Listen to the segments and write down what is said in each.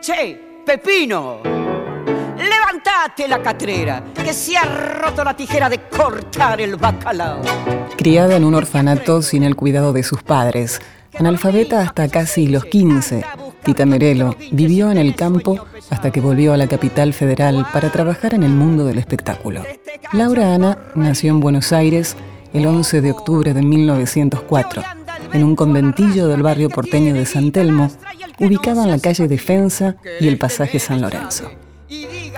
Che, Pepino. Levantate la catrera, que se ha roto la tijera de cortar el bacalao. Criada en un orfanato sin el cuidado de sus padres, analfabeta hasta casi los 15, Tita Merelo vivió en el campo hasta que volvió a la capital federal para trabajar en el mundo del espectáculo. Laura Ana nació en Buenos Aires el 11 de octubre de 1904, en un conventillo del barrio porteño de San Telmo, ubicado en la calle Defensa y el pasaje San Lorenzo.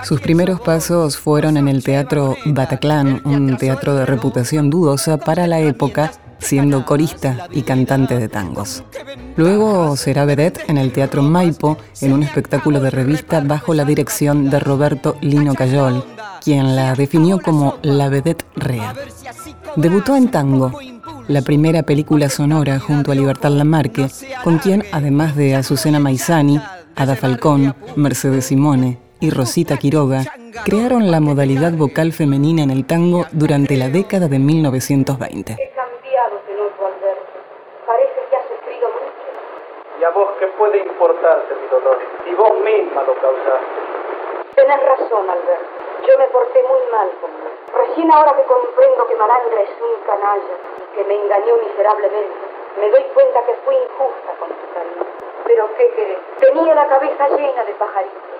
Sus primeros pasos fueron en el Teatro Bataclan, un teatro de reputación dudosa para la época, siendo corista y cantante de tangos. Luego será vedette en el Teatro Maipo, en un espectáculo de revista bajo la dirección de Roberto Lino Cayol, quien la definió como la vedette real. Debutó en tango, la primera película sonora junto a Libertad Lamarque, con quien, además de Azucena Maizani, Ada Falcón, Mercedes Simone, y Rosita Quiroga crearon la modalidad vocal femenina en el tango durante la década de 1920. He cambiado, te noto, Alberto. Parece que has sufrido mucho. ¿Y a vos qué puede importarte mi dolor? Si vos misma lo causaste. Tenés razón, Alberto. Yo me porté muy mal con vos. Recién ahora que comprendo que Malandra es un canalla y que me engañó miserablemente, me doy cuenta que fui injusta con tu cariño. Pero ¿qué querés? Tenía la cabeza llena de pajaritos.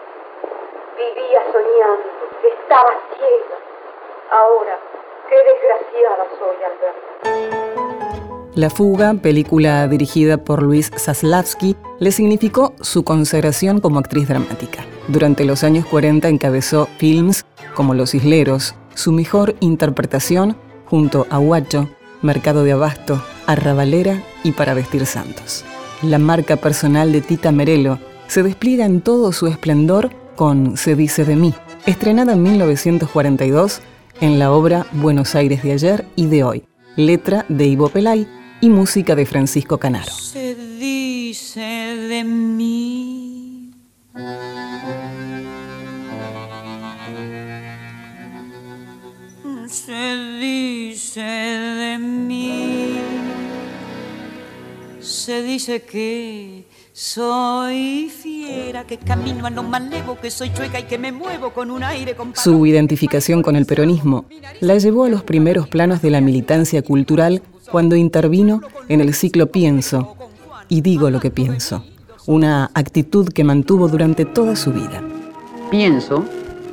Vivía soñando, estaba ciega. Ahora, qué desgraciada soy, Alberto. La fuga, película dirigida por Luis Zaslavsky, le significó su consagración como actriz dramática. Durante los años 40 encabezó films como Los Isleros, su mejor interpretación junto a Huacho, Mercado de Abasto, Arrabalera y Para Vestir Santos. La marca personal de Tita Merelo se despliega en todo su esplendor con Se dice de mí, estrenada en 1942 en la obra Buenos Aires de ayer y de hoy, letra de Ivo Pelay y música de Francisco Canaro. Dice que soy fiera, que camino a lo malevo, que soy chueca y que me muevo con un aire con Su identificación con el peronismo la llevó a los primeros planos de la militancia cultural cuando intervino en el ciclo Pienso y digo lo que pienso, una actitud que mantuvo durante toda su vida. Pienso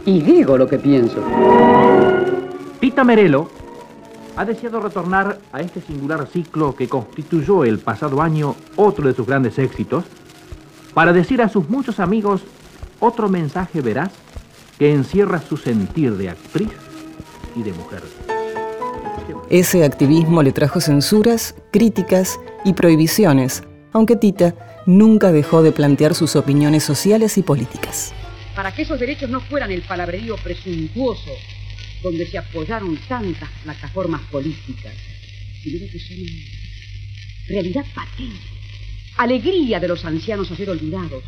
y digo lo que pienso. Tita Merelo ha deseado retornar a este singular ciclo que constituyó el pasado año otro de sus grandes éxitos, para decir a sus muchos amigos otro mensaje veraz que encierra su sentir de actriz y de mujer. Ese activismo le trajo censuras, críticas y prohibiciones, aunque Tita nunca dejó de plantear sus opiniones sociales y políticas. Para que esos derechos no fueran el palabrerío presuntuoso donde se apoyaron tantas plataformas políticas, sino que son realidad patente, alegría de los ancianos a ser olvidados,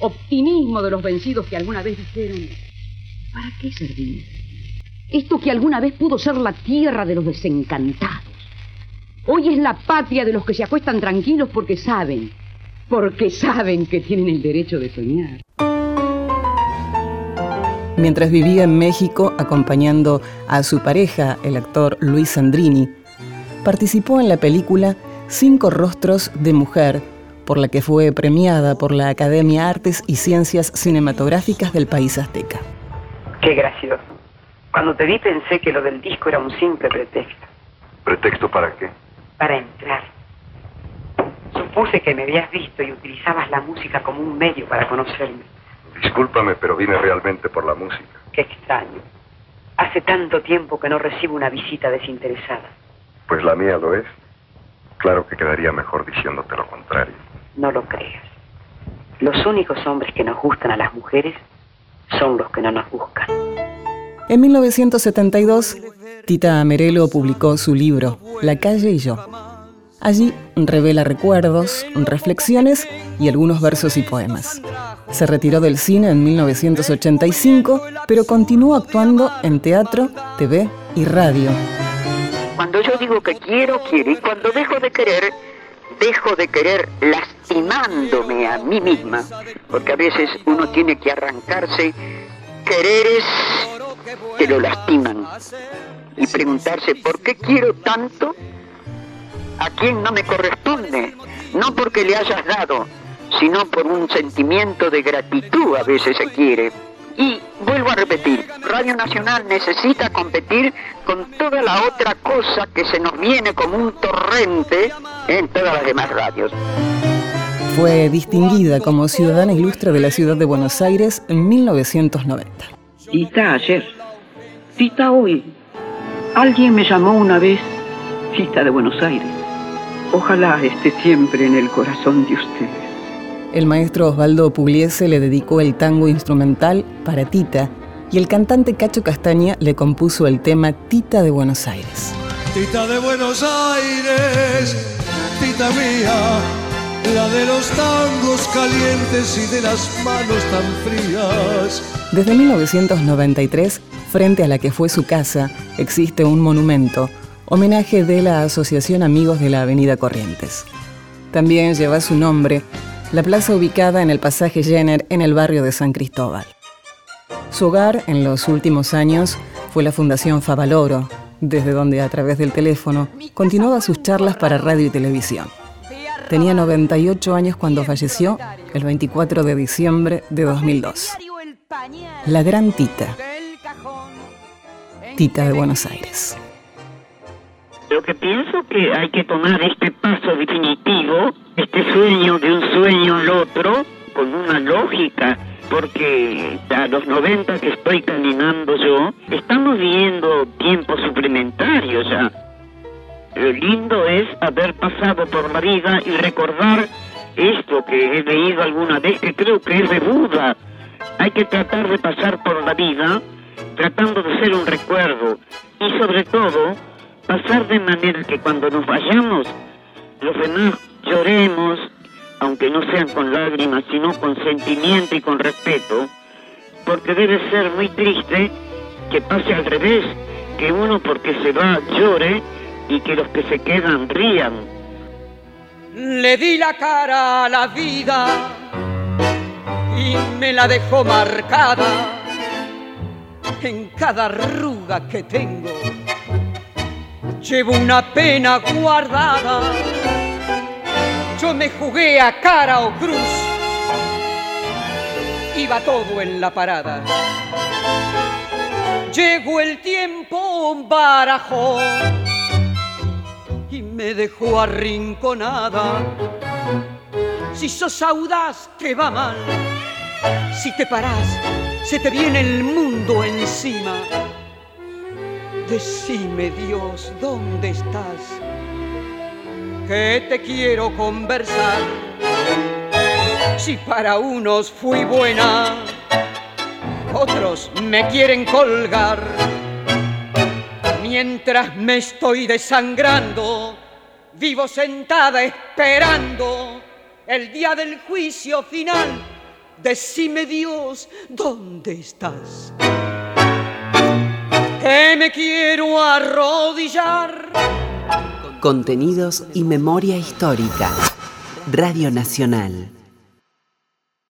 optimismo de los vencidos que alguna vez dijeron, ¿para qué servir? Esto que alguna vez pudo ser la tierra de los desencantados, hoy es la patria de los que se acuestan tranquilos porque saben, porque saben que tienen el derecho de soñar. Mientras vivía en México acompañando a su pareja, el actor Luis Sandrini, participó en la película Cinco Rostros de Mujer, por la que fue premiada por la Academia Artes y Ciencias Cinematográficas del país azteca. Qué gracioso. Cuando te vi pensé que lo del disco era un simple pretexto. ¿Pretexto para qué? Para entrar. Supuse que me habías visto y utilizabas la música como un medio para conocerme. Discúlpame, pero vine realmente por la música. Qué extraño. Hace tanto tiempo que no recibo una visita desinteresada. Pues la mía lo es. Claro que quedaría mejor diciéndote lo contrario. No lo creas. Los únicos hombres que nos gustan a las mujeres son los que no nos buscan. En 1972, Tita Merelo publicó su libro La calle y yo. Allí revela recuerdos, reflexiones y algunos versos y poemas. Se retiró del cine en 1985, pero continuó actuando en teatro, TV y radio. Cuando yo digo que quiero, quiero. Y cuando dejo de querer, dejo de querer lastimándome a mí misma, porque a veces uno tiene que arrancarse quereres que lo lastiman y preguntarse por qué quiero tanto a quien no me corresponde, no porque le hayas dado, sino por un sentimiento de gratitud a veces se quiere. Y vuelvo a repetir, Radio Nacional necesita competir con toda la otra cosa que se nos viene como un torrente en todas las demás radios. Fue distinguida como ciudadana ilustre de la ciudad de Buenos Aires en 1990. Tita ayer, Tita hoy. Alguien me llamó una vez Tita de Buenos Aires. Ojalá esté siempre en el corazón de ustedes. El maestro Osvaldo Pugliese le dedicó el tango instrumental para Tita y el cantante Cacho Castaña le compuso el tema Tita de Buenos Aires. Tita de Buenos Aires, Tita mía, la de los tangos calientes y de las manos tan frías. Desde 1993, frente a la que fue su casa, existe un monumento, homenaje de la Asociación Amigos de la Avenida Corrientes. También lleva su nombre la plaza ubicada en el pasaje Jenner en el barrio de San Cristóbal. Su hogar en los últimos años fue la Fundación Favaloro, desde donde a través del teléfono continuaba sus charlas para radio y televisión. Tenía 98 años cuando falleció el 24 de diciembre de 2002. La gran Tita. Tita de Buenos Aires. Lo que pienso que hay que tomar este paso definitivo, este sueño de un sueño al otro, con una lógica, porque a los 90 que estoy caminando yo, estamos viviendo tiempos suplementarios ya. Lo lindo es haber pasado por la vida y recordar esto que he leído alguna vez, que creo que es de Buda. Hay que tratar de pasar por la vida tratando de ser un recuerdo y sobre todo pasar de manera que cuando nos vayamos, los demás lloremos, aunque no sean con lágrimas, sino con sentimiento y con respeto, porque debe ser muy triste que pase al revés, que uno porque se va llore y que los que se quedan rían. Le di la cara a la vida y me la dejó marcada en cada arruga que tengo llevo una pena guardada. Yo me jugué a cara o cruz, iba todo en la parada. Llegó el tiempo, barajó y me dejó arrinconada. Si sos audaz, te va mal. Si te parás, se te viene el mundo encima Decime Dios, ¿dónde estás? Que te quiero conversar. Si para unos fui buena, otros me quieren colgar. Mientras me estoy desangrando, vivo sentada esperando el día del juicio final. Decime Dios, ¿dónde estás? Que me quiero arrodillar. Contenidos y memoria histórica. Radio Nacional.